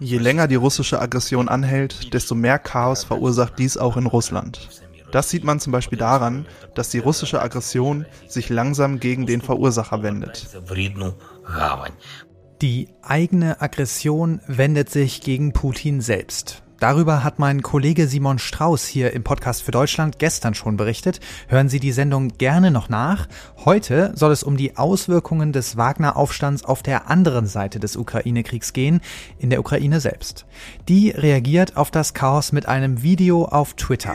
Je länger die russische Aggression anhält, desto mehr Chaos verursacht dies auch in Russland. Das sieht man zum Beispiel daran, dass die russische Aggression sich langsam gegen den Verursacher wendet. Die eigene Aggression wendet sich gegen Putin selbst. Darüber hat mein Kollege Simon Strauß hier im Podcast für Deutschland gestern schon berichtet. Hören Sie die Sendung gerne noch nach. Heute soll es um die Auswirkungen des Wagner-Aufstands auf der anderen Seite des Ukraine-Kriegs gehen, in der Ukraine selbst. Die reagiert auf das Chaos mit einem Video auf Twitter.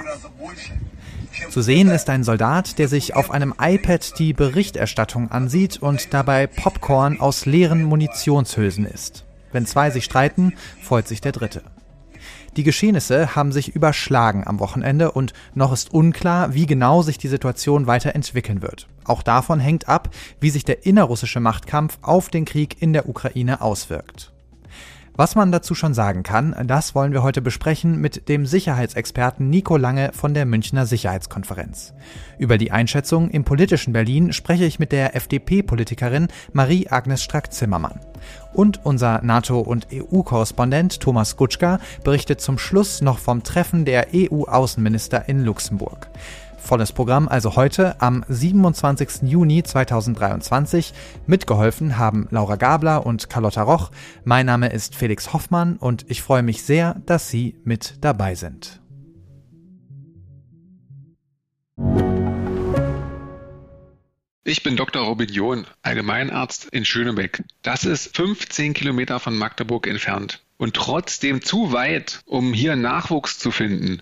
Zu sehen ist ein Soldat, der sich auf einem iPad die Berichterstattung ansieht und dabei Popcorn aus leeren Munitionshülsen isst. Wenn zwei sich streiten, freut sich der dritte. Die Geschehnisse haben sich überschlagen am Wochenende und noch ist unklar, wie genau sich die Situation weiterentwickeln wird. Auch davon hängt ab, wie sich der innerrussische Machtkampf auf den Krieg in der Ukraine auswirkt. Was man dazu schon sagen kann, das wollen wir heute besprechen mit dem Sicherheitsexperten Nico Lange von der Münchner Sicherheitskonferenz. Über die Einschätzung im politischen Berlin spreche ich mit der FDP-Politikerin Marie-Agnes Strack-Zimmermann. Und unser NATO- und EU-Korrespondent Thomas Gutschka berichtet zum Schluss noch vom Treffen der EU-Außenminister in Luxemburg. Volles Programm also heute am 27. Juni 2023. Mitgeholfen haben Laura Gabler und Carlotta Roch. Mein Name ist Felix Hoffmann und ich freue mich sehr, dass Sie mit dabei sind. Ich bin Dr. Robin John, Allgemeinarzt in Schönebeck. Das ist 15 Kilometer von Magdeburg entfernt und trotzdem zu weit, um hier Nachwuchs zu finden.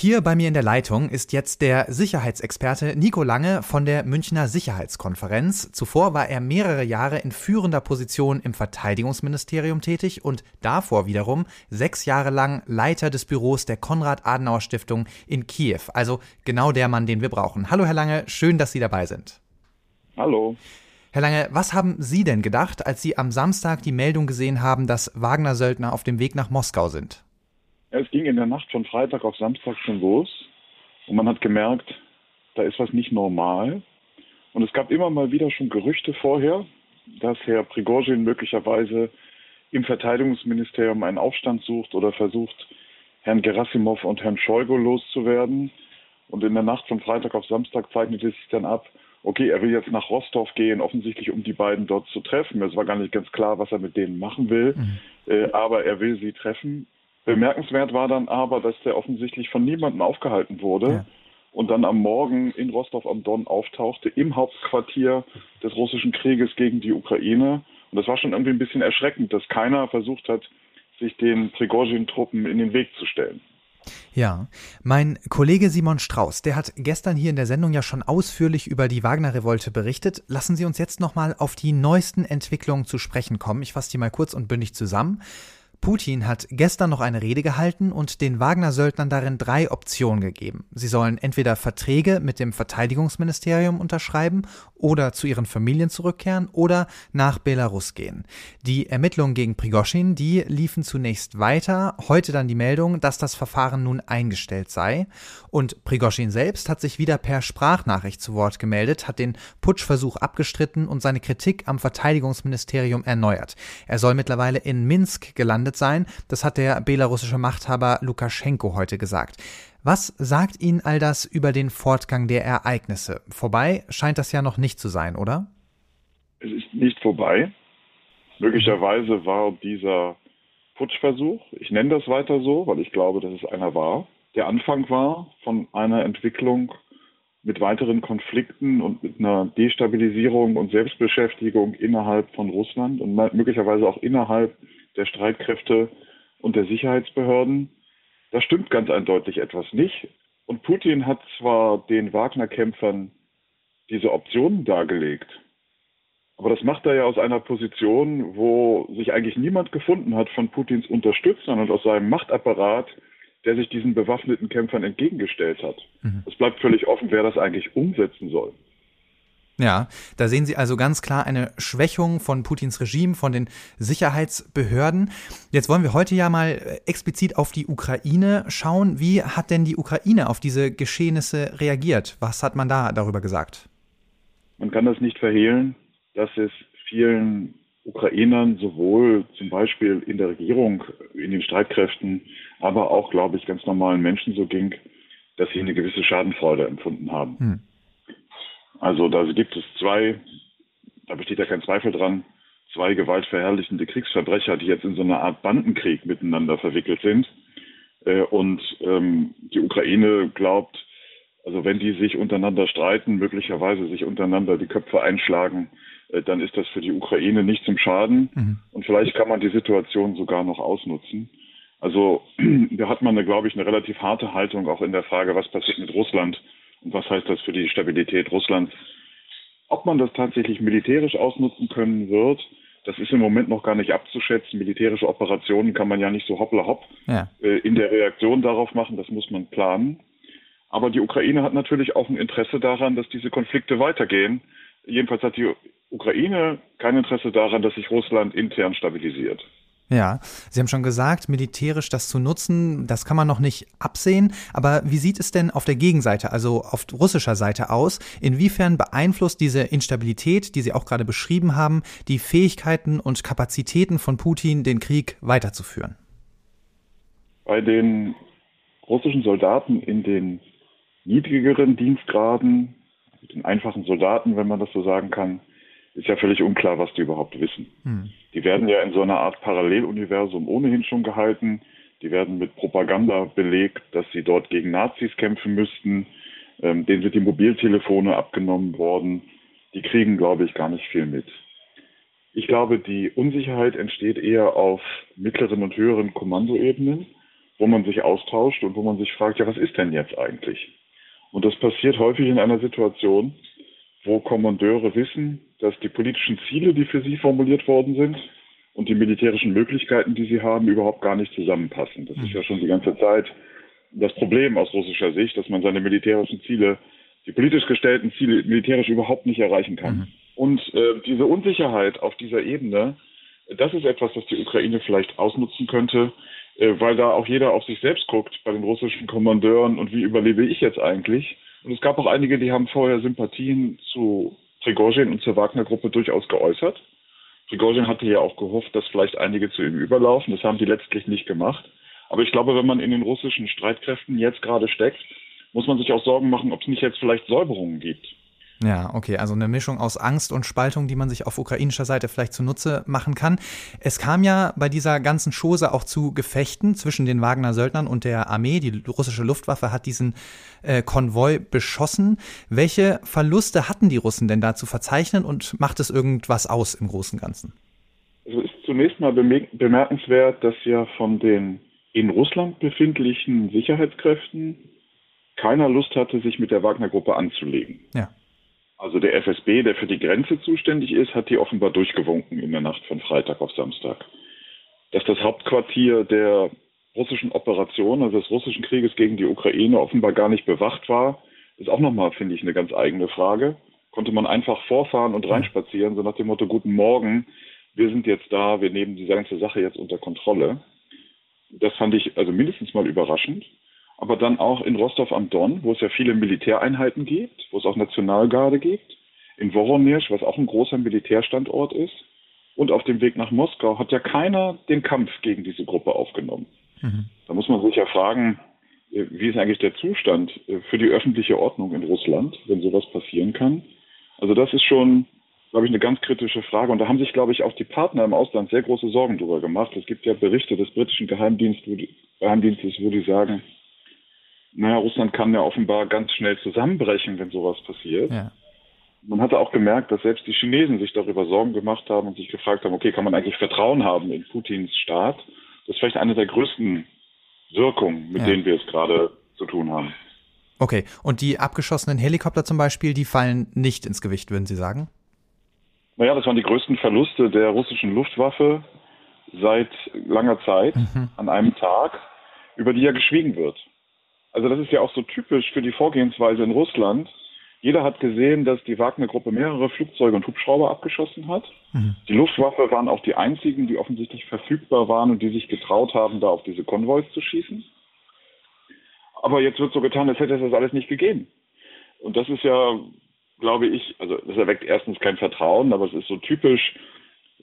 Hier bei mir in der Leitung ist jetzt der Sicherheitsexperte Nico Lange von der Münchner Sicherheitskonferenz. Zuvor war er mehrere Jahre in führender Position im Verteidigungsministerium tätig und davor wiederum sechs Jahre lang Leiter des Büros der Konrad-Adenauer-Stiftung in Kiew. Also genau der Mann, den wir brauchen. Hallo Herr Lange, schön, dass Sie dabei sind. Hallo. Herr Lange, was haben Sie denn gedacht, als Sie am Samstag die Meldung gesehen haben, dass Wagner-Söldner auf dem Weg nach Moskau sind? Es ging in der Nacht von Freitag auf Samstag schon los und man hat gemerkt, da ist was nicht normal. Und es gab immer mal wieder schon Gerüchte vorher, dass Herr Prigozhin möglicherweise im Verteidigungsministerium einen Aufstand sucht oder versucht, Herrn Gerasimov und Herrn Scheugo loszuwerden. Und in der Nacht von Freitag auf Samstag zeichnete sich dann ab, okay, er will jetzt nach Rostov gehen, offensichtlich um die beiden dort zu treffen. Es war gar nicht ganz klar, was er mit denen machen will, mhm. äh, aber er will sie treffen. Bemerkenswert war dann aber, dass der offensichtlich von niemandem aufgehalten wurde ja. und dann am Morgen in Rostov am Don auftauchte, im Hauptquartier des russischen Krieges gegen die Ukraine. Und das war schon irgendwie ein bisschen erschreckend, dass keiner versucht hat, sich den Prigozhin-Truppen in den Weg zu stellen. Ja, mein Kollege Simon Strauß, der hat gestern hier in der Sendung ja schon ausführlich über die Wagner-Revolte berichtet. Lassen Sie uns jetzt nochmal auf die neuesten Entwicklungen zu sprechen kommen. Ich fasse die mal kurz und bündig zusammen. Putin hat gestern noch eine Rede gehalten und den Wagner-Söldnern darin drei Optionen gegeben. Sie sollen entweder Verträge mit dem Verteidigungsministerium unterschreiben oder zu ihren Familien zurückkehren oder nach Belarus gehen. Die Ermittlungen gegen Prigoschin, die liefen zunächst weiter. Heute dann die Meldung, dass das Verfahren nun eingestellt sei. Und Prigoschin selbst hat sich wieder per Sprachnachricht zu Wort gemeldet, hat den Putschversuch abgestritten und seine Kritik am Verteidigungsministerium erneuert. Er soll mittlerweile in Minsk gelandet sein. Das hat der belarussische Machthaber Lukaschenko heute gesagt. Was sagt Ihnen all das über den Fortgang der Ereignisse? Vorbei scheint das ja noch nicht zu sein, oder? Es ist nicht vorbei. Möglicherweise war dieser Putschversuch, ich nenne das weiter so, weil ich glaube, dass es einer war, der Anfang war von einer Entwicklung mit weiteren Konflikten und mit einer Destabilisierung und Selbstbeschäftigung innerhalb von Russland und möglicherweise auch innerhalb der Streitkräfte und der Sicherheitsbehörden. Da stimmt ganz eindeutig etwas nicht. Und Putin hat zwar den Wagner-Kämpfern diese Optionen dargelegt, Aber das macht er ja aus einer Position, wo sich eigentlich niemand gefunden hat von Putins Unterstützern und aus seinem Machtapparat, der sich diesen bewaffneten Kämpfern entgegengestellt hat. Mhm. Es bleibt völlig offen, wer das eigentlich umsetzen soll. Ja, da sehen Sie also ganz klar eine Schwächung von Putins Regime, von den Sicherheitsbehörden. Jetzt wollen wir heute ja mal äh, explizit auf die Ukraine schauen. Wie hat denn die Ukraine auf diese Geschehnisse reagiert? Was hat man da darüber gesagt? Man kann das nicht verhehlen, dass es vielen Ukrainern sowohl zum Beispiel in der Regierung, in den Streitkräften, aber auch, glaube ich, ganz normalen Menschen so ging, dass sie eine gewisse Schadenfreude empfunden haben. Hm. Also da gibt es zwei, da besteht ja kein Zweifel dran, zwei gewaltverherrlichende Kriegsverbrecher, die jetzt in so einer Art Bandenkrieg miteinander verwickelt sind. Äh, und ähm, die Ukraine glaubt, also wenn die sich untereinander streiten, möglicherweise sich untereinander die Köpfe einschlagen, äh, dann ist das für die Ukraine nicht zum Schaden. Mhm. Und vielleicht kann man die Situation sogar noch ausnutzen. Also da hat man, glaube ich, eine relativ harte Haltung auch in der Frage, was passiert mit Russland was heißt das für die Stabilität Russlands? Ob man das tatsächlich militärisch ausnutzen können wird, das ist im Moment noch gar nicht abzuschätzen. Militärische Operationen kann man ja nicht so hoppla hopp ja. Äh, in der Reaktion darauf machen, das muss man planen. Aber die Ukraine hat natürlich auch ein Interesse daran, dass diese Konflikte weitergehen. Jedenfalls hat die Ukraine kein Interesse daran, dass sich Russland intern stabilisiert. Ja, Sie haben schon gesagt, militärisch das zu nutzen, das kann man noch nicht absehen. Aber wie sieht es denn auf der Gegenseite, also auf russischer Seite aus? Inwiefern beeinflusst diese Instabilität, die Sie auch gerade beschrieben haben, die Fähigkeiten und Kapazitäten von Putin, den Krieg weiterzuführen? Bei den russischen Soldaten in den niedrigeren Dienstgraden, den einfachen Soldaten, wenn man das so sagen kann, ist ja völlig unklar, was die überhaupt wissen. Hm. Die werden ja in so einer Art Paralleluniversum ohnehin schon gehalten. Die werden mit Propaganda belegt, dass sie dort gegen Nazis kämpfen müssten. Ähm, denen sind die Mobiltelefone abgenommen worden. Die kriegen, glaube ich, gar nicht viel mit. Ich glaube, die Unsicherheit entsteht eher auf mittleren und höheren Kommandoebenen, wo man sich austauscht und wo man sich fragt, ja, was ist denn jetzt eigentlich? Und das passiert häufig in einer Situation, wo Kommandeure wissen, dass die politischen Ziele, die für sie formuliert worden sind, und die militärischen Möglichkeiten, die sie haben, überhaupt gar nicht zusammenpassen. Das ist ja schon die ganze Zeit das Problem aus russischer Sicht, dass man seine militärischen Ziele, die politisch gestellten Ziele militärisch überhaupt nicht erreichen kann. Mhm. Und äh, diese Unsicherheit auf dieser Ebene, das ist etwas, was die Ukraine vielleicht ausnutzen könnte, äh, weil da auch jeder auf sich selbst guckt bei den russischen Kommandeuren und wie überlebe ich jetzt eigentlich. Und es gab auch einige, die haben vorher Sympathien zu Prigozhin und zur Wagner-Gruppe durchaus geäußert. Prigozhin hatte ja auch gehofft, dass vielleicht einige zu ihm überlaufen. Das haben die letztlich nicht gemacht. Aber ich glaube, wenn man in den russischen Streitkräften jetzt gerade steckt, muss man sich auch Sorgen machen, ob es nicht jetzt vielleicht Säuberungen gibt. Ja, okay, also eine Mischung aus Angst und Spaltung, die man sich auf ukrainischer Seite vielleicht zunutze machen kann. Es kam ja bei dieser ganzen Chose auch zu Gefechten zwischen den Wagner-Söldnern und der Armee. Die russische Luftwaffe hat diesen äh, Konvoi beschossen. Welche Verluste hatten die Russen denn da zu verzeichnen und macht es irgendwas aus im Großen und Ganzen? Also ist zunächst mal bemerkenswert, dass ja von den in Russland befindlichen Sicherheitskräften keiner Lust hatte, sich mit der Wagner-Gruppe anzulegen. Ja. Also der FSB, der für die Grenze zuständig ist, hat die offenbar durchgewunken in der Nacht von Freitag auf Samstag. Dass das Hauptquartier der russischen Operation, also des russischen Krieges gegen die Ukraine, offenbar gar nicht bewacht war, ist auch nochmal, finde ich, eine ganz eigene Frage. Konnte man einfach vorfahren und reinspazieren, so nach dem Motto, guten Morgen, wir sind jetzt da, wir nehmen diese ganze Sache jetzt unter Kontrolle. Das fand ich also mindestens mal überraschend aber dann auch in Rostov am Don, wo es ja viele Militäreinheiten gibt, wo es auch Nationalgarde gibt, in Voronezh, was auch ein großer Militärstandort ist, und auf dem Weg nach Moskau hat ja keiner den Kampf gegen diese Gruppe aufgenommen. Mhm. Da muss man sich ja fragen, äh, wie ist eigentlich der Zustand äh, für die öffentliche Ordnung in Russland, wenn sowas passieren kann? Also das ist schon, glaube ich, eine ganz kritische Frage. Und da haben sich, glaube ich, auch die Partner im Ausland sehr große Sorgen darüber gemacht. Es gibt ja Berichte des britischen Geheimdienstes, wo die sagen, naja, Russland kann ja offenbar ganz schnell zusammenbrechen, wenn sowas passiert. Ja. Man hatte auch gemerkt, dass selbst die Chinesen sich darüber Sorgen gemacht haben und sich gefragt haben, okay, kann man eigentlich Vertrauen haben in Putins Staat? Das ist vielleicht eine der größten Wirkungen, mit ja. denen wir es gerade zu tun haben. Okay, und die abgeschossenen Helikopter zum Beispiel, die fallen nicht ins Gewicht, würden Sie sagen? Naja, das waren die größten Verluste der russischen Luftwaffe seit langer Zeit mhm. an einem Tag, über die ja geschwiegen wird. Also das ist ja auch so typisch für die Vorgehensweise in Russland. Jeder hat gesehen, dass die Wagner-Gruppe mehrere Flugzeuge und Hubschrauber abgeschossen hat. Mhm. Die Luftwaffe waren auch die einzigen, die offensichtlich verfügbar waren und die sich getraut haben, da auf diese Konvois zu schießen. Aber jetzt wird so getan, als hätte es das alles nicht gegeben. Und das ist ja, glaube ich, also das erweckt erstens kein Vertrauen, aber es ist so typisch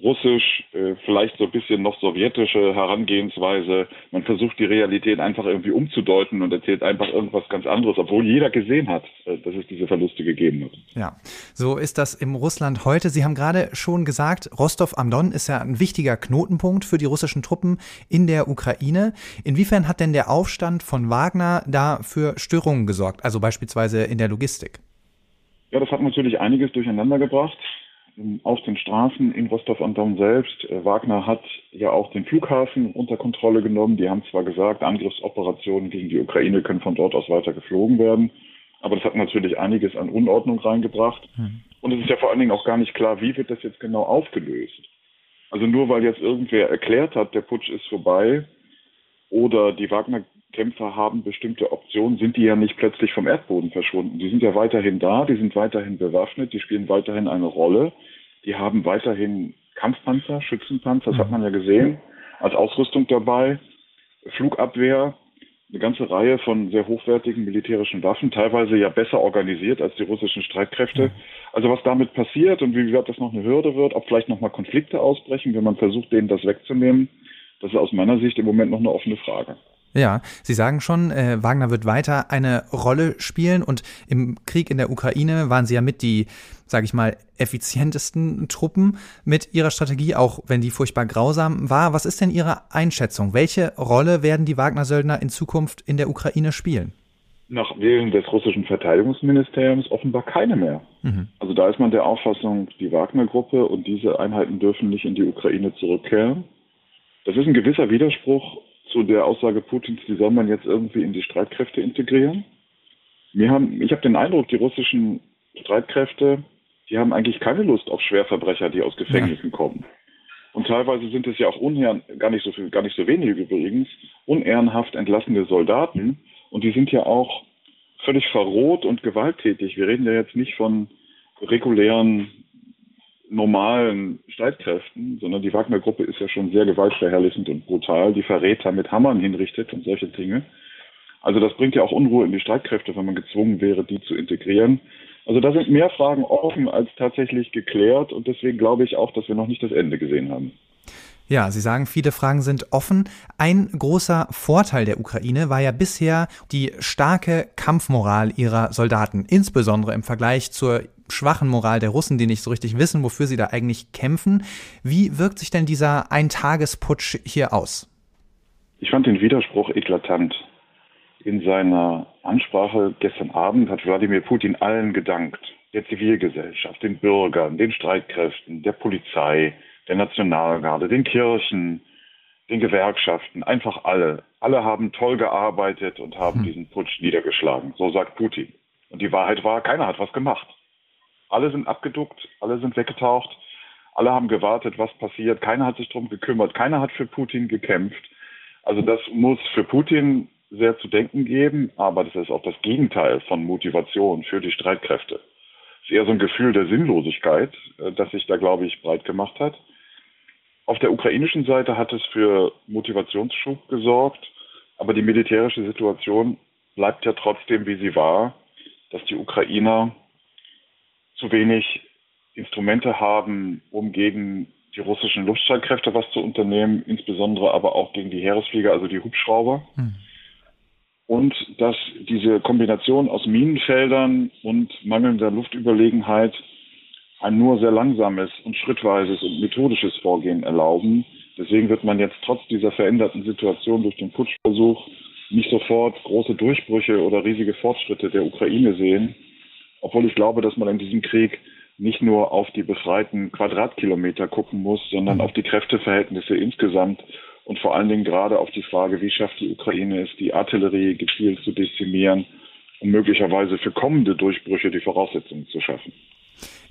russisch, äh, vielleicht so ein bisschen noch sowjetische Herangehensweise. Man versucht die Realität einfach irgendwie umzudeuten und erzählt einfach irgendwas ganz anderes, obwohl jeder gesehen hat, äh, dass es diese Verluste gegeben hat. Ja, so ist das im Russland heute. Sie haben gerade schon gesagt, Rostov am Don ist ja ein wichtiger Knotenpunkt für die russischen Truppen in der Ukraine. Inwiefern hat denn der Aufstand von Wagner da für Störungen gesorgt, also beispielsweise in der Logistik? Ja, das hat natürlich einiges durcheinander gebracht auf den Straßen in Rostov-on-Don selbst. Äh, Wagner hat ja auch den Flughafen unter Kontrolle genommen. Die haben zwar gesagt, Angriffsoperationen gegen die Ukraine können von dort aus weiter geflogen werden, aber das hat natürlich einiges an Unordnung reingebracht. Mhm. Und es ist ja vor allen Dingen auch gar nicht klar, wie wird das jetzt genau aufgelöst. Also nur weil jetzt irgendwer erklärt hat, der Putsch ist vorbei oder die Wagner-Kämpfer haben bestimmte Optionen, sind die ja nicht plötzlich vom Erdboden verschwunden. Die sind ja weiterhin da, die sind weiterhin bewaffnet, die spielen weiterhin eine Rolle. Die haben weiterhin Kampfpanzer, Schützenpanzer, das hat man ja gesehen, als Ausrüstung dabei, Flugabwehr, eine ganze Reihe von sehr hochwertigen militärischen Waffen, teilweise ja besser organisiert als die russischen Streitkräfte. Also was damit passiert und wie weit das noch eine Hürde wird, ob vielleicht nochmal Konflikte ausbrechen, wenn man versucht, denen das wegzunehmen, das ist aus meiner Sicht im Moment noch eine offene Frage. Ja, Sie sagen schon, äh, Wagner wird weiter eine Rolle spielen und im Krieg in der Ukraine waren Sie ja mit die, sage ich mal, effizientesten Truppen mit Ihrer Strategie, auch wenn die furchtbar grausam war. Was ist denn Ihre Einschätzung? Welche Rolle werden die Wagner-Söldner in Zukunft in der Ukraine spielen? Nach Wählen des russischen Verteidigungsministeriums offenbar keine mehr. Mhm. Also da ist man der Auffassung, die Wagner-Gruppe und diese Einheiten dürfen nicht in die Ukraine zurückkehren. Das ist ein gewisser Widerspruch zu der Aussage Putins, die soll man jetzt irgendwie in die Streitkräfte integrieren. Wir haben, ich habe den Eindruck, die russischen Streitkräfte, die haben eigentlich keine Lust auf Schwerverbrecher, die aus Gefängnissen ja. kommen. Und teilweise sind es ja auch unherren, gar nicht so viel, gar nicht so wenige übrigens, unehrenhaft entlassene Soldaten. Und die sind ja auch völlig verroht und gewalttätig. Wir reden ja jetzt nicht von regulären normalen Streitkräften, sondern die Wagner-Gruppe ist ja schon sehr gewaltverherrlichend und brutal, die Verräter mit Hammern hinrichtet und solche Dinge. Also das bringt ja auch Unruhe in die Streitkräfte, wenn man gezwungen wäre, die zu integrieren. Also da sind mehr Fragen offen als tatsächlich geklärt und deswegen glaube ich auch, dass wir noch nicht das Ende gesehen haben. Ja, Sie sagen, viele Fragen sind offen. Ein großer Vorteil der Ukraine war ja bisher die starke Kampfmoral ihrer Soldaten, insbesondere im Vergleich zur schwachen Moral der Russen, die nicht so richtig wissen, wofür sie da eigentlich kämpfen. Wie wirkt sich denn dieser Eintagesputsch hier aus? Ich fand den Widerspruch eklatant. In seiner Ansprache gestern Abend hat Wladimir Putin allen gedankt. Der Zivilgesellschaft, den Bürgern, den Streitkräften, der Polizei, der Nationalgarde, den Kirchen, den Gewerkschaften, einfach alle. Alle haben toll gearbeitet und haben hm. diesen Putsch niedergeschlagen. So sagt Putin. Und die Wahrheit war, keiner hat was gemacht. Alle sind abgeduckt, alle sind weggetaucht, alle haben gewartet, was passiert. Keiner hat sich darum gekümmert, keiner hat für Putin gekämpft. Also das muss für Putin sehr zu denken geben, aber das ist auch das Gegenteil von Motivation für die Streitkräfte. Es ist eher so ein Gefühl der Sinnlosigkeit, äh, das sich da, glaube ich, breit gemacht hat. Auf der ukrainischen Seite hat es für Motivationsschub gesorgt, aber die militärische Situation bleibt ja trotzdem, wie sie war, dass die Ukrainer zu wenig Instrumente haben, um gegen die russischen Luftstreitkräfte was zu unternehmen, insbesondere aber auch gegen die Heeresflieger, also die Hubschrauber. Hm. Und dass diese Kombination aus Minenfeldern und mangelnder Luftüberlegenheit ein nur sehr langsames und schrittweises und methodisches Vorgehen erlauben. Deswegen wird man jetzt trotz dieser veränderten Situation durch den Putschversuch nicht sofort große Durchbrüche oder riesige Fortschritte der Ukraine sehen, obwohl ich glaube, dass man in diesem Krieg nicht nur auf die befreiten Quadratkilometer gucken muss, sondern auf die Kräfteverhältnisse insgesamt und vor allen Dingen gerade auf die Frage, wie schafft die Ukraine es, die Artillerie gezielt zu dezimieren, um möglicherweise für kommende Durchbrüche die Voraussetzungen zu schaffen.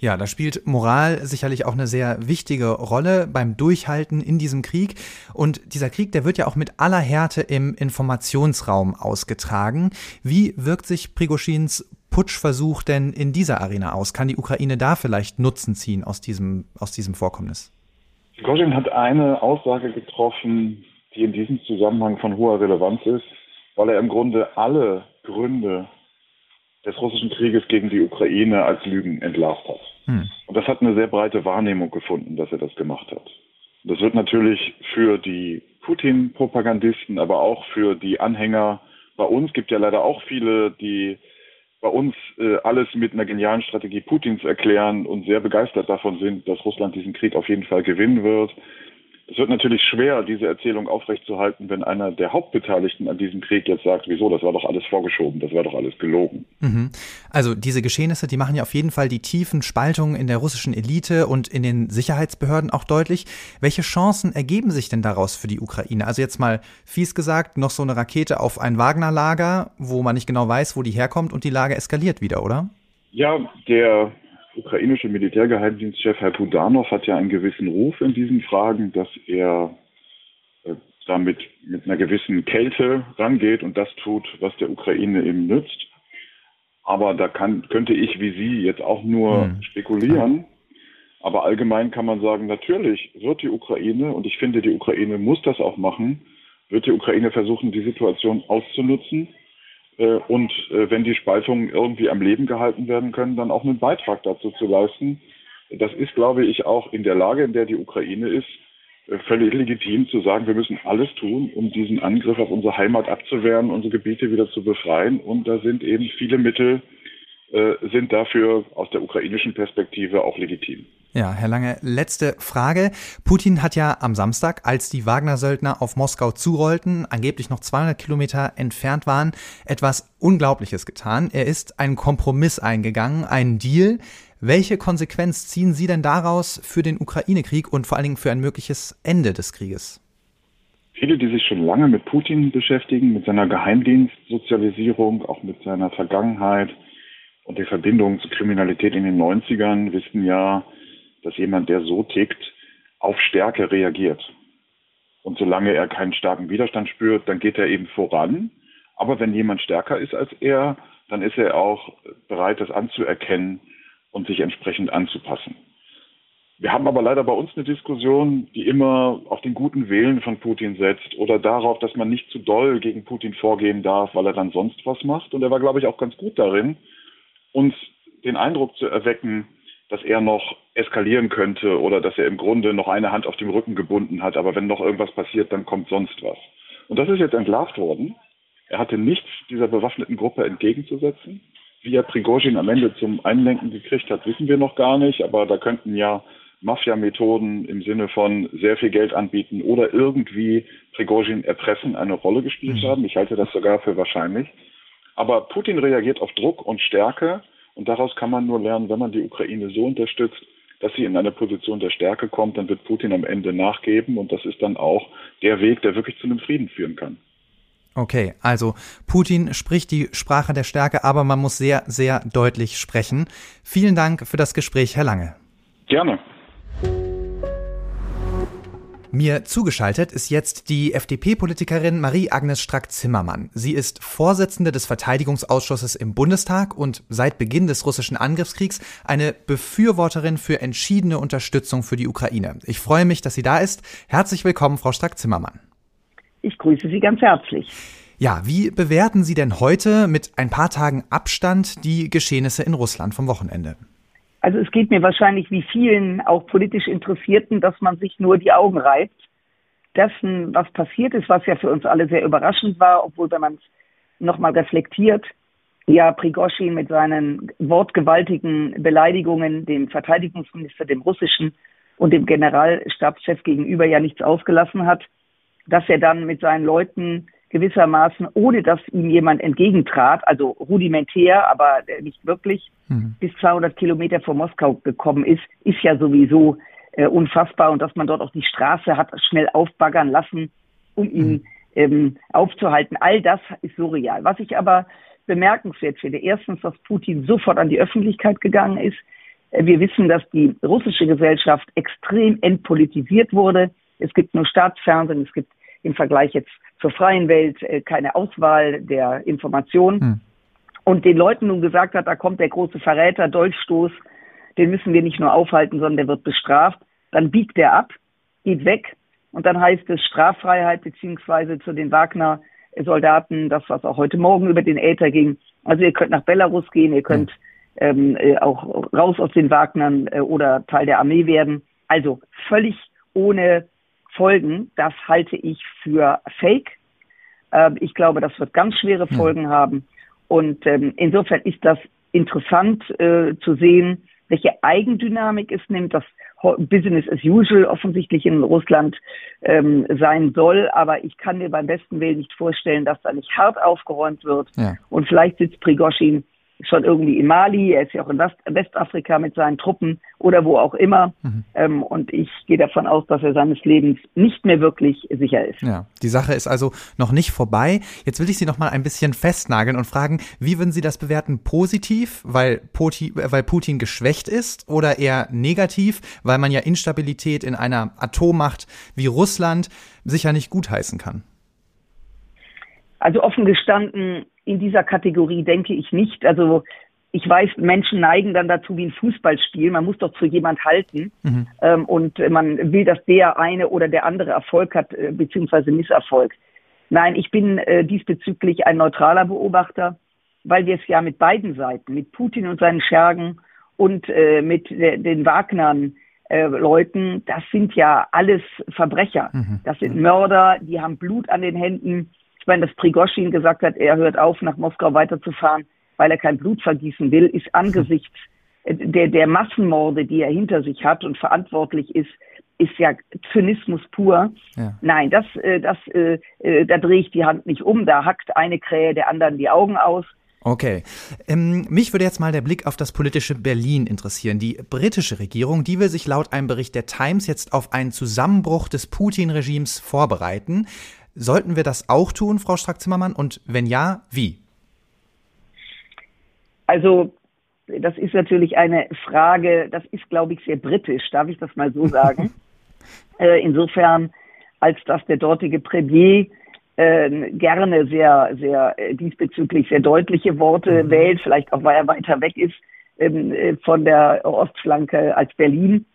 Ja, da spielt Moral sicherlich auch eine sehr wichtige Rolle beim Durchhalten in diesem Krieg. Und dieser Krieg, der wird ja auch mit aller Härte im Informationsraum ausgetragen. Wie wirkt sich Prigoschins Putschversuch denn in dieser Arena aus? Kann die Ukraine da vielleicht Nutzen ziehen aus diesem, aus diesem Vorkommnis? Prigozhin hat eine Aussage getroffen, die in diesem Zusammenhang von hoher Relevanz ist, weil er im Grunde alle Gründe des russischen Krieges gegen die Ukraine als Lügen entlarvt hat. Hm. Und das hat eine sehr breite Wahrnehmung gefunden, dass er das gemacht hat. Das wird natürlich für die Putin-Propagandisten, aber auch für die Anhänger bei uns, gibt ja leider auch viele, die bei uns äh, alles mit einer genialen Strategie Putins erklären und sehr begeistert davon sind, dass Russland diesen Krieg auf jeden Fall gewinnen wird. Es wird natürlich schwer, diese Erzählung aufrechtzuerhalten, wenn einer der Hauptbeteiligten an diesem Krieg jetzt sagt, wieso, das war doch alles vorgeschoben, das war doch alles gelogen. Mhm. Also diese Geschehnisse, die machen ja auf jeden Fall die tiefen Spaltungen in der russischen Elite und in den Sicherheitsbehörden auch deutlich. Welche Chancen ergeben sich denn daraus für die Ukraine? Also jetzt mal fies gesagt, noch so eine Rakete auf ein Wagner-Lager, wo man nicht genau weiß, wo die herkommt und die Lage eskaliert wieder, oder? Ja, der ukrainische Militärgeheimdienstchef Herr Budanov hat ja einen gewissen Ruf in diesen Fragen, dass er äh, damit mit einer gewissen Kälte rangeht und das tut, was der Ukraine eben nützt. Aber da kann, könnte ich wie Sie jetzt auch nur hm. spekulieren. Aber allgemein kann man sagen, natürlich wird die Ukraine, und ich finde, die Ukraine muss das auch machen, wird die Ukraine versuchen, die Situation auszunutzen und äh, wenn die Spaltungen irgendwie am Leben gehalten werden können, dann auch einen Beitrag dazu zu leisten. Das ist, glaube ich, auch in der Lage, in der die Ukraine ist, äh, völlig legitim zu sagen, wir müssen alles tun, um diesen Angriff auf unsere Heimat abzuwehren, unsere Gebiete wieder zu befreien. Und da sind eben viele Mittel, äh, sind dafür aus der ukrainischen Perspektive auch legitim. Ja, Herr Lange, letzte Frage. Putin hat ja am Samstag, als die Wagner-Söldner auf Moskau zurollten, angeblich noch 200 Kilometer entfernt waren, etwas Unglaubliches getan. Er ist einen Kompromiss eingegangen, einen Deal. Welche Konsequenz ziehen Sie denn daraus für den Ukraine-Krieg und vor allen Dingen für ein mögliches Ende des Krieges? Viele, die sich schon lange mit Putin beschäftigen, mit seiner Geheimdienstsozialisierung, auch mit seiner Vergangenheit und der Verbindung zur Kriminalität in den 90ern, wissen ja, dass jemand, der so tickt, auf Stärke reagiert. Und solange er keinen starken Widerstand spürt, dann geht er eben voran. Aber wenn jemand stärker ist als er, dann ist er auch bereit, das anzuerkennen und sich entsprechend anzupassen. Wir haben aber leider bei uns eine Diskussion, die immer auf den guten Willen von Putin setzt oder darauf, dass man nicht zu doll gegen Putin vorgehen darf, weil er dann sonst was macht. Und er war, glaube ich, auch ganz gut darin, uns den Eindruck zu erwecken, dass er noch eskalieren könnte oder dass er im Grunde noch eine Hand auf dem Rücken gebunden hat, aber wenn noch irgendwas passiert, dann kommt sonst was. Und das ist jetzt entlarvt worden. Er hatte nichts dieser bewaffneten Gruppe entgegenzusetzen. Wie er Prigozhin am Ende zum Einlenken gekriegt hat, wissen wir noch gar nicht, aber da könnten ja Mafia-Methoden im Sinne von sehr viel Geld anbieten oder irgendwie Prigozhin erpressen eine Rolle gespielt mhm. haben. Ich halte das sogar für wahrscheinlich. Aber Putin reagiert auf Druck und Stärke und daraus kann man nur lernen, wenn man die Ukraine so unterstützt, dass sie in eine Position der Stärke kommt, dann wird Putin am Ende nachgeben und das ist dann auch der Weg, der wirklich zu einem Frieden führen kann. Okay, also Putin spricht die Sprache der Stärke, aber man muss sehr, sehr deutlich sprechen. Vielen Dank für das Gespräch, Herr Lange. Gerne. Mir zugeschaltet ist jetzt die FDP-Politikerin Marie-Agnes Strack-Zimmermann. Sie ist Vorsitzende des Verteidigungsausschusses im Bundestag und seit Beginn des russischen Angriffskriegs eine Befürworterin für entschiedene Unterstützung für die Ukraine. Ich freue mich, dass sie da ist. Herzlich willkommen, Frau Strack-Zimmermann. Ich grüße Sie ganz herzlich. Ja, wie bewerten Sie denn heute mit ein paar Tagen Abstand die Geschehnisse in Russland vom Wochenende? Also es geht mir wahrscheinlich wie vielen auch politisch Interessierten, dass man sich nur die Augen reibt dessen, was passiert ist, was ja für uns alle sehr überraschend war, obwohl wenn man es nochmal reflektiert, ja Prigoshin mit seinen wortgewaltigen Beleidigungen dem Verteidigungsminister, dem russischen und dem Generalstabschef gegenüber ja nichts ausgelassen hat, dass er dann mit seinen Leuten gewissermaßen, ohne dass ihm jemand entgegentrat, also rudimentär, aber nicht wirklich, mhm. bis 200 Kilometer vor Moskau gekommen ist, ist ja sowieso äh, unfassbar. Und dass man dort auch die Straße hat schnell aufbaggern lassen, um ihn mhm. ähm, aufzuhalten. All das ist surreal. Was ich aber bemerkenswert finde, erstens, dass Putin sofort an die Öffentlichkeit gegangen ist, Äh, wir wissen, dass die russische Gesellschaft extrem entpolitisiert wurde. Es gibt nur Staatsfernsehen, es gibt im Vergleich jetzt zur freien Welt äh, keine Auswahl der Informationen. Hm. Und den Leuten nun gesagt hat, da kommt der große Verräter, Dolchstoß, den müssen wir nicht nur aufhalten, sondern der wird bestraft. Dann biegt er ab, geht weg und dann heißt es Straffreiheit beziehungsweise zu den Wagner-Soldaten, das was auch heute Morgen über den Äther ging. Also ihr könnt nach Belarus gehen, ihr könnt ähm, äh, auch raus aus den Wagnern äh, oder Teil der Armee werden. Also völlig ohne Folgen. Das halte ich für Fake. Ähm, ich glaube, das wird ganz schwere Folgen ja. haben. Und ähm, insofern ist das interessant äh, zu sehen, welche Eigendynamik es nimmt, das Business as usual offensichtlich in Russland ähm, sein soll. Aber ich kann mir beim besten Willen nicht vorstellen, dass da nicht hart aufgeräumt wird. Ja. Und vielleicht sitzt Prigoshin schon irgendwie in Mali, er ist ja auch in West Westafrika mit seinen Truppen oder wo auch immer. Mhm. Ähm, und ich gehe davon aus, dass er seines Lebens nicht mehr wirklich sicher ist. Ja, die Sache ist also noch nicht vorbei. Jetzt will ich Sie noch mal ein bisschen festnageln und fragen, wie würden Sie das bewerten? Positiv, weil Putin, weil Putin geschwächt ist oder eher negativ, weil man ja Instabilität in einer Atommacht wie Russland sicher nicht gutheißen kann? Also offen gestanden, in dieser Kategorie denke ich nicht. Also ich weiß, Menschen neigen dann dazu wie ein Fußballspiel. Man muss doch zu jemand halten. Mhm. Ähm, und man will, dass der eine oder der andere Erfolg hat, äh, beziehungsweise Misserfolg. Nein, ich bin äh, diesbezüglich ein neutraler Beobachter, weil wir es ja mit beiden Seiten, mit Putin und seinen Schergen und äh, mit de den Wagnern äh, Leuten, das sind ja alles Verbrecher. Mhm. Das sind Mörder, die haben Blut an den Händen. Ich meine, dass Prigoschin gesagt hat, er hört auf, nach Moskau weiterzufahren, weil er kein Blut vergießen will, ist angesichts der, der Massenmorde, die er hinter sich hat und verantwortlich ist, ist ja Zynismus pur. Ja. Nein, das, äh, das, äh, äh, da drehe ich die Hand nicht um, da hackt eine Krähe der anderen die Augen aus. Okay. Ähm, mich würde jetzt mal der Blick auf das politische Berlin interessieren. Die britische Regierung, die will sich laut einem Bericht der Times jetzt auf einen Zusammenbruch des Putin-Regimes vorbereiten. Sollten wir das auch tun, Frau Strack-Zimmermann? Und wenn ja, wie? Also, das ist natürlich eine Frage, das ist, glaube ich, sehr britisch, darf ich das mal so sagen. äh, insofern, als dass der dortige Premier äh, gerne sehr, sehr äh, diesbezüglich sehr deutliche Worte mhm. wählt, vielleicht auch weil er weiter weg ist ähm, äh, von der Ostflanke als Berlin.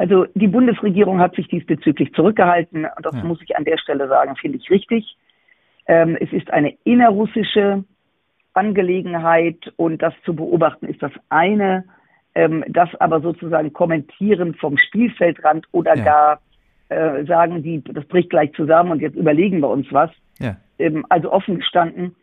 Also die Bundesregierung hat sich diesbezüglich zurückgehalten. Und das ja. muss ich an der Stelle sagen, finde ich richtig. Ähm, es ist eine innerrussische Angelegenheit und das zu beobachten ist das eine. Ähm, das aber sozusagen kommentieren vom Spielfeldrand oder ja. gar äh, sagen, die, das bricht gleich zusammen und jetzt überlegen wir uns was. Ja. Ähm, also offen gestanden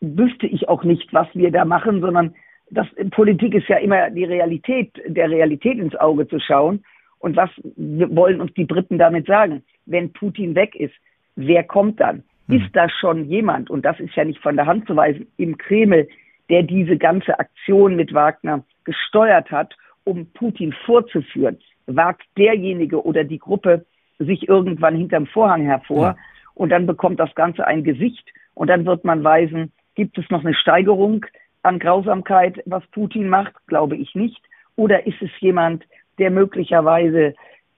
wüsste ich auch nicht, was wir da machen, sondern das Politik ist ja immer die Realität, der Realität ins Auge zu schauen. Und was wollen uns die Briten damit sagen? Wenn Putin weg ist, wer kommt dann? Mhm. Ist da schon jemand, und das ist ja nicht von der Hand zu weisen, im Kreml, der diese ganze Aktion mit Wagner gesteuert hat, um Putin vorzuführen? Wagt derjenige oder die Gruppe sich irgendwann hinterm Vorhang hervor ja. und dann bekommt das Ganze ein Gesicht und dann wird man weisen, gibt es noch eine Steigerung an Grausamkeit, was Putin macht? Glaube ich nicht. Oder ist es jemand, der möglicherweise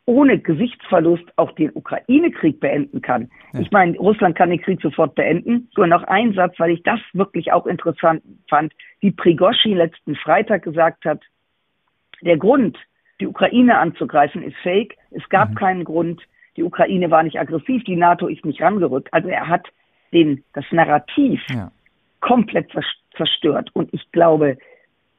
ohne Gesichtsverlust auch den Ukraine-Krieg beenden kann. Ja. Ich meine, Russland kann den Krieg sofort beenden. Nur noch ein Satz, weil ich das wirklich auch interessant fand, wie Prigoshin letzten Freitag gesagt hat, der Grund, die Ukraine anzugreifen, ist fake. Es gab mhm. keinen Grund. Die Ukraine war nicht aggressiv, die NATO ist nicht rangerückt. Also er hat den, das Narrativ ja. komplett zerstört. Und ich glaube,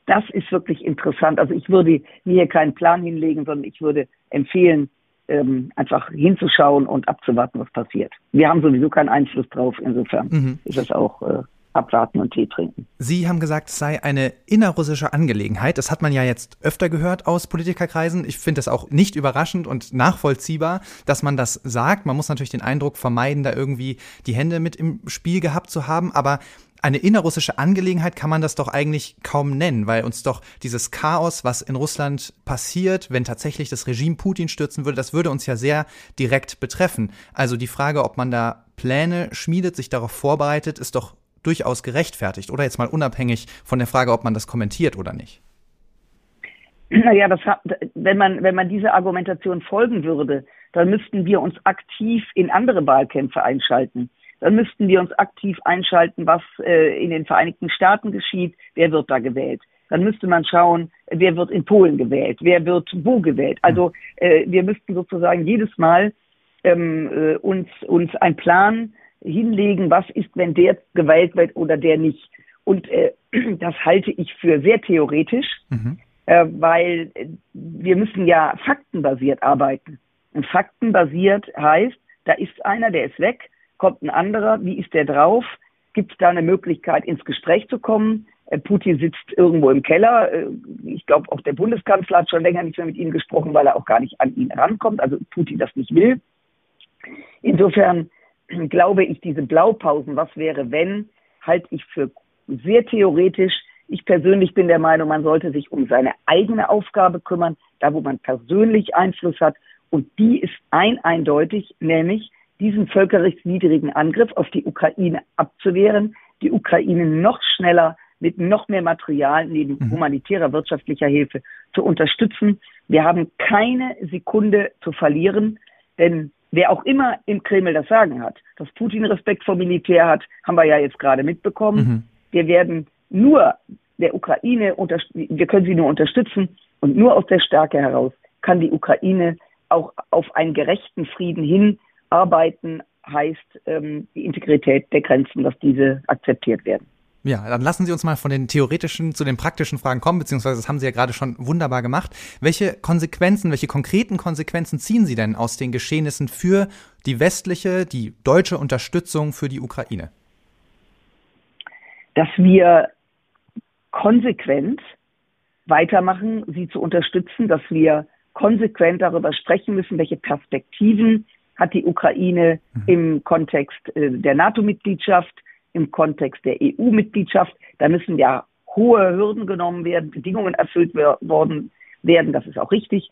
das ist wirklich interessant. Also ich würde mir hier keinen Plan hinlegen, sondern ich würde empfehlen, ähm, einfach hinzuschauen und abzuwarten, was passiert. Wir haben sowieso keinen Einfluss drauf. Insofern mhm. ist es auch äh, abwarten und Tee trinken. Sie haben gesagt, es sei eine innerrussische Angelegenheit. Das hat man ja jetzt öfter gehört aus Politikerkreisen. Ich finde das auch nicht überraschend und nachvollziehbar, dass man das sagt. Man muss natürlich den Eindruck vermeiden, da irgendwie die Hände mit im Spiel gehabt zu haben. Aber eine innerrussische Angelegenheit kann man das doch eigentlich kaum nennen, weil uns doch dieses Chaos, was in Russland passiert, wenn tatsächlich das Regime Putin stürzen würde, das würde uns ja sehr direkt betreffen. Also die Frage, ob man da Pläne schmiedet, sich darauf vorbereitet, ist doch durchaus gerechtfertigt. Oder jetzt mal unabhängig von der Frage, ob man das kommentiert oder nicht. Naja, das wenn man, wenn man dieser Argumentation folgen würde, dann müssten wir uns aktiv in andere Wahlkämpfe einschalten. Dann müssten wir uns aktiv einschalten, was äh, in den Vereinigten Staaten geschieht, wer wird da gewählt. Dann müsste man schauen, wer wird in Polen gewählt, wer wird wo gewählt. Also äh, wir müssten sozusagen jedes Mal ähm, äh, uns, uns einen Plan hinlegen, was ist, wenn der gewählt wird oder der nicht. Und äh, das halte ich für sehr theoretisch, mhm. äh, weil wir müssen ja faktenbasiert arbeiten. Und faktenbasiert heißt, da ist einer, der ist weg, kommt ein anderer, wie ist der drauf? Gibt es da eine Möglichkeit, ins Gespräch zu kommen? Äh, Putin sitzt irgendwo im Keller. Äh, ich glaube, auch der Bundeskanzler hat schon länger nicht mehr mit ihm gesprochen, weil er auch gar nicht an ihn rankommt, also Putin das nicht will. Insofern glaube ich, diese Blaupausen, was wäre, wenn, halte ich für sehr theoretisch. Ich persönlich bin der Meinung, man sollte sich um seine eigene Aufgabe kümmern, da wo man persönlich Einfluss hat. Und die ist ein eindeutig, nämlich diesen völkerrechtswidrigen Angriff auf die Ukraine abzuwehren, die Ukraine noch schneller mit noch mehr Material neben mhm. humanitärer wirtschaftlicher Hilfe zu unterstützen. Wir haben keine Sekunde zu verlieren, denn wer auch immer im Kreml das Sagen hat, dass Putin Respekt vor Militär hat, haben wir ja jetzt gerade mitbekommen. Mhm. Wir werden nur der Ukraine, wir können sie nur unterstützen und nur aus der Stärke heraus kann die Ukraine auch auf einen gerechten Frieden hin arbeiten, heißt ähm, die Integrität der Grenzen, dass diese akzeptiert werden. Ja, dann lassen Sie uns mal von den theoretischen zu den praktischen Fragen kommen, beziehungsweise das haben Sie ja gerade schon wunderbar gemacht. Welche Konsequenzen, welche konkreten Konsequenzen ziehen Sie denn aus den Geschehnissen für die westliche, die deutsche Unterstützung für die Ukraine? Dass wir konsequent weitermachen, sie zu unterstützen, dass wir konsequent darüber sprechen müssen, welche Perspektiven hat die Ukraine mhm. im Kontext äh, der NATO-Mitgliedschaft, im Kontext der EU-Mitgliedschaft. Da müssen ja hohe Hürden genommen werden, Bedingungen erfüllt worden werden. Das ist auch richtig.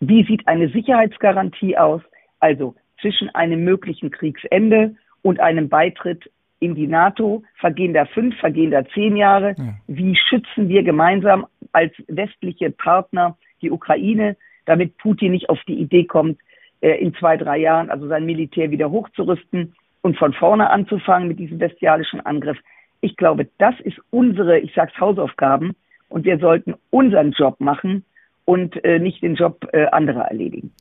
Wie sieht eine Sicherheitsgarantie aus? Also zwischen einem möglichen Kriegsende und einem Beitritt in die NATO vergehen da fünf, vergehen da zehn Jahre. Ja. Wie schützen wir gemeinsam als westliche Partner die Ukraine, damit Putin nicht auf die Idee kommt, in zwei, drei Jahren also sein Militär wieder hochzurüsten und von vorne anzufangen mit diesem bestialischen Angriff. Ich glaube, das ist unsere, ich sag's Hausaufgaben und wir sollten unseren Job machen und äh, nicht den Job äh, anderer erledigen.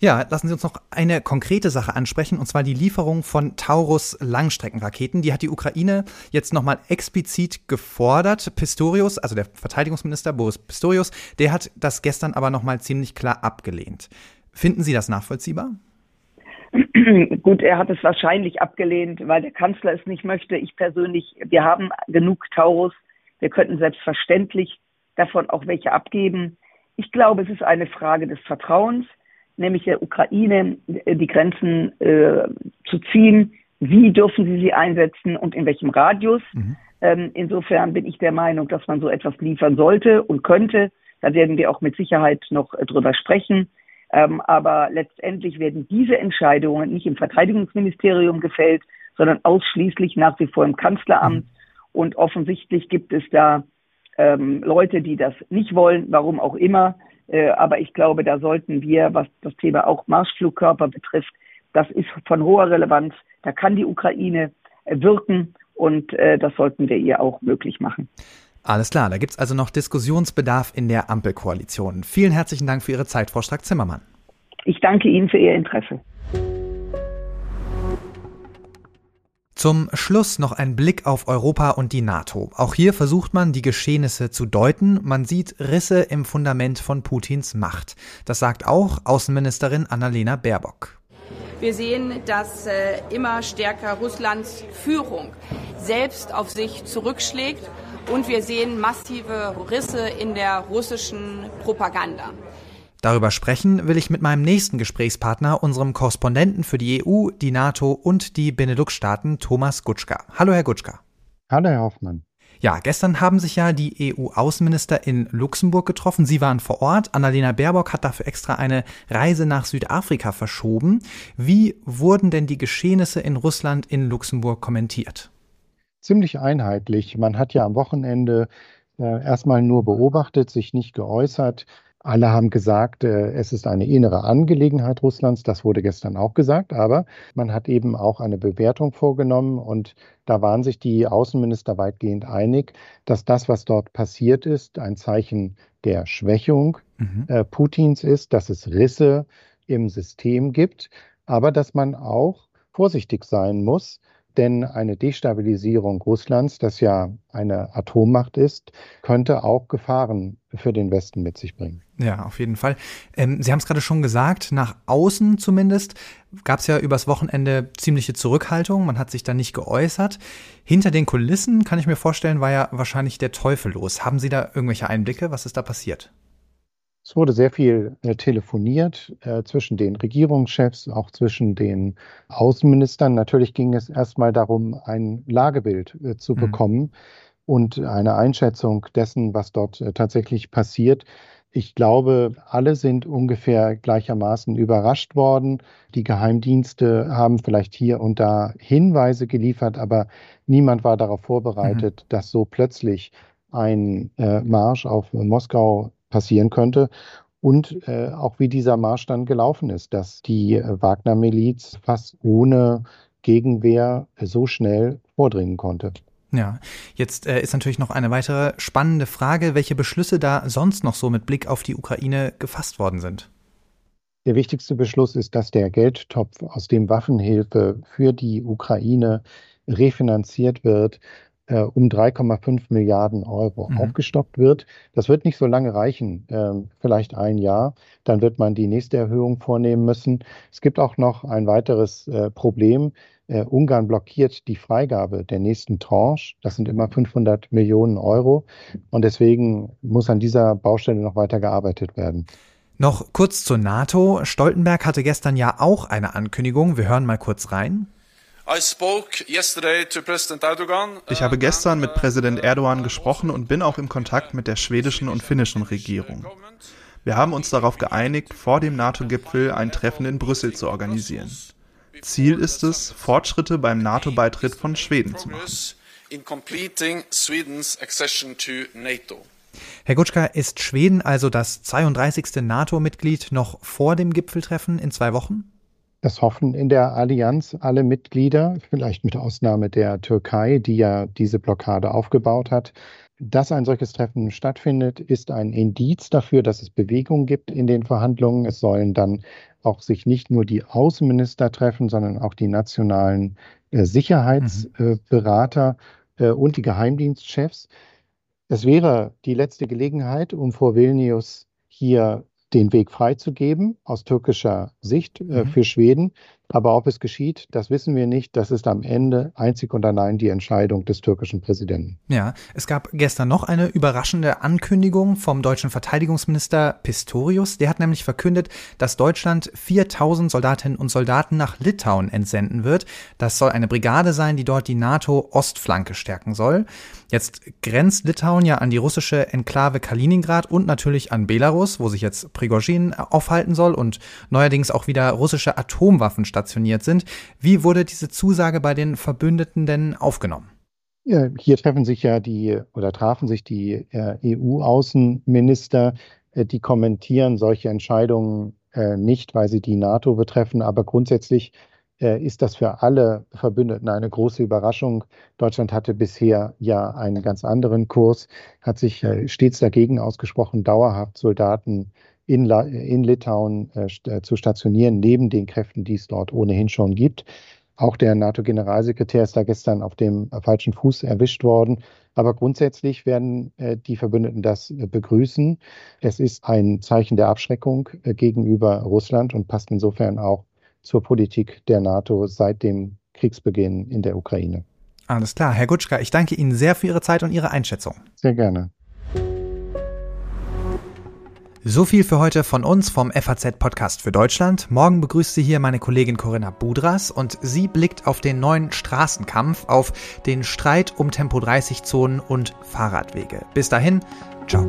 Ja, lassen Sie uns noch eine konkrete Sache ansprechen, und zwar die Lieferung von Taurus Langstreckenraketen. Die hat die Ukraine jetzt nochmal explizit gefordert. Pistorius, also der Verteidigungsminister Boris Pistorius, der hat das gestern aber nochmal ziemlich klar abgelehnt. Finden Sie das nachvollziehbar? Gut, er hat es wahrscheinlich abgelehnt, weil der Kanzler es nicht möchte. Ich persönlich, wir haben genug Taurus. Wir könnten selbstverständlich davon auch welche abgeben. Ich glaube, es ist eine Frage des Vertrauens, nämlich der Ukraine äh, die Grenzen äh, zu ziehen. Wie dürfen sie sie einsetzen und in welchem Radius? Mhm. Ähm, insofern bin ich der Meinung, dass man so etwas liefern sollte und könnte. Da werden wir auch mit Sicherheit noch äh, drüber sprechen. Ähm, aber letztendlich werden diese Entscheidungen nicht im Verteidigungsministerium gefällt, sondern ausschließlich nach wie vor im Kanzleramt. Mhm. Und offensichtlich gibt es da ähm, Leute, die das nicht wollen, warum auch immer. Äh, aber ich glaube, da sollten wir, was das Thema auch Marschflugkörper betrifft, das ist von hoher Relevanz. Da kann die Ukraine äh, wirken und äh, das sollten wir ihr auch möglich machen. Alles klar, da gibt es also noch Diskussionsbedarf in der Ampelkoalition. Vielen herzlichen Dank für Ihre Zeit, Frau Strack-Zimmermann. Ich danke Ihnen für Ihr Interesse. Zum Schluss noch ein Blick auf Europa und die NATO. Auch hier versucht man, die Geschehnisse zu deuten. Man sieht Risse im Fundament von Putins Macht. Das sagt auch Außenministerin Annalena Baerbock. Wir sehen, dass äh, immer stärker Russlands Führung selbst auf sich zurückschlägt und wir sehen massive Risse in der russischen Propaganda. Darüber sprechen will ich mit meinem nächsten Gesprächspartner, unserem Korrespondenten für die EU, die NATO und die Benelux-Staaten, Thomas Gutschka. Hallo, Herr Gutschka. Hallo, Herr Hoffmann. Ja, gestern haben sich ja die EU-Außenminister in Luxemburg getroffen. Sie waren vor Ort. Annalena Baerbock hat dafür extra eine Reise nach Südafrika verschoben. Wie wurden denn die Geschehnisse in Russland in Luxemburg kommentiert? Ziemlich einheitlich. Man hat ja am Wochenende äh, erstmal nur beobachtet, sich nicht geäußert. Alle haben gesagt, äh, es ist eine innere Angelegenheit Russlands. Das wurde gestern auch gesagt. Aber man hat eben auch eine Bewertung vorgenommen und da waren sich die Außenminister weitgehend einig, dass das, was dort passiert ist, ein Zeichen der Schwächung mhm. äh, Putins ist, dass es Risse im System gibt, aber dass man auch vorsichtig sein muss, denn eine Destabilisierung Russlands, das ja eine Atommacht ist, könnte auch Gefahren für den Westen mit sich bringen. Ja, auf jeden Fall. Ähm, Sie haben es gerade schon gesagt, nach außen zumindest gab es ja übers Wochenende ziemliche Zurückhaltung. Man hat sich da nicht geäußert. Hinter den Kulissen, kann ich mir vorstellen, war ja wahrscheinlich der Teufel los. Haben Sie da irgendwelche Einblicke? Was ist da passiert? Es wurde sehr viel äh, telefoniert äh, zwischen den Regierungschefs, auch zwischen den Außenministern. Natürlich ging es erstmal darum, ein Lagebild äh, zu mhm. bekommen und eine Einschätzung dessen, was dort äh, tatsächlich passiert. Ich glaube, alle sind ungefähr gleichermaßen überrascht worden. Die Geheimdienste haben vielleicht hier und da Hinweise geliefert, aber niemand war darauf vorbereitet, mhm. dass so plötzlich ein äh, Marsch auf Moskau passieren könnte. Und äh, auch wie dieser Marsch dann gelaufen ist, dass die äh, Wagner-Miliz fast ohne Gegenwehr so schnell vordringen konnte. Ja, jetzt äh, ist natürlich noch eine weitere spannende Frage, welche Beschlüsse da sonst noch so mit Blick auf die Ukraine gefasst worden sind. Der wichtigste Beschluss ist, dass der Geldtopf, aus dem Waffenhilfe für die Ukraine refinanziert wird, äh, um 3,5 Milliarden Euro mhm. aufgestockt wird. Das wird nicht so lange reichen, äh, vielleicht ein Jahr. Dann wird man die nächste Erhöhung vornehmen müssen. Es gibt auch noch ein weiteres äh, Problem. Äh, Ungarn blockiert die Freigabe der nächsten Tranche. Das sind immer 500 Millionen Euro. Und deswegen muss an dieser Baustelle noch weiter gearbeitet werden. Noch kurz zur NATO. Stoltenberg hatte gestern ja auch eine Ankündigung. Wir hören mal kurz rein. Ich habe gestern mit Präsident Erdogan gesprochen und bin auch im Kontakt mit der schwedischen und finnischen Regierung. Wir haben uns darauf geeinigt, vor dem NATO-Gipfel ein Treffen in Brüssel zu organisieren. Ziel ist es, Fortschritte beim NATO-Beitritt von Schweden zu machen. Herr Gutschka, ist Schweden also das 32. NATO-Mitglied noch vor dem Gipfeltreffen in zwei Wochen? Das hoffen in der Allianz alle Mitglieder, vielleicht mit Ausnahme der Türkei, die ja diese Blockade aufgebaut hat. Dass ein solches Treffen stattfindet, ist ein Indiz dafür, dass es Bewegung gibt in den Verhandlungen. Es sollen dann auch sich nicht nur die Außenminister treffen, sondern auch die nationalen äh, Sicherheitsberater mhm. äh, und die Geheimdienstchefs. Es wäre die letzte Gelegenheit, um vor Vilnius hier den Weg freizugeben aus türkischer Sicht äh, mhm. für Schweden. Aber ob es geschieht, das wissen wir nicht. Das ist am Ende einzig und allein die Entscheidung des türkischen Präsidenten. Ja, es gab gestern noch eine überraschende Ankündigung vom deutschen Verteidigungsminister Pistorius. Der hat nämlich verkündet, dass Deutschland 4000 Soldatinnen und Soldaten nach Litauen entsenden wird. Das soll eine Brigade sein, die dort die NATO-Ostflanke stärken soll. Jetzt grenzt Litauen ja an die russische Enklave Kaliningrad und natürlich an Belarus, wo sich jetzt Prigozhin aufhalten soll und neuerdings auch wieder russische Atomwaffen stationiert sind. Wie wurde diese Zusage bei den Verbündeten denn aufgenommen? Hier treffen sich ja die oder trafen sich die äh, EU-Außenminister, äh, die kommentieren solche Entscheidungen äh, nicht, weil sie die NATO betreffen, aber grundsätzlich äh, ist das für alle Verbündeten eine große Überraschung. Deutschland hatte bisher ja einen ganz anderen Kurs, hat sich äh, stets dagegen ausgesprochen, dauerhaft Soldaten in, in Litauen äh, äh, zu stationieren, neben den Kräften, die es dort ohnehin schon gibt. Auch der NATO-Generalsekretär ist da gestern auf dem falschen Fuß erwischt worden. Aber grundsätzlich werden äh, die Verbündeten das äh, begrüßen. Es ist ein Zeichen der Abschreckung äh, gegenüber Russland und passt insofern auch zur Politik der NATO seit dem Kriegsbeginn in der Ukraine. Alles klar. Herr Gutschka, ich danke Ihnen sehr für Ihre Zeit und Ihre Einschätzung. Sehr gerne. So viel für heute von uns vom FAZ Podcast für Deutschland. Morgen begrüßt Sie hier meine Kollegin Corinna Budras und sie blickt auf den neuen Straßenkampf, auf den Streit um Tempo 30 Zonen und Fahrradwege. Bis dahin, ciao.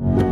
you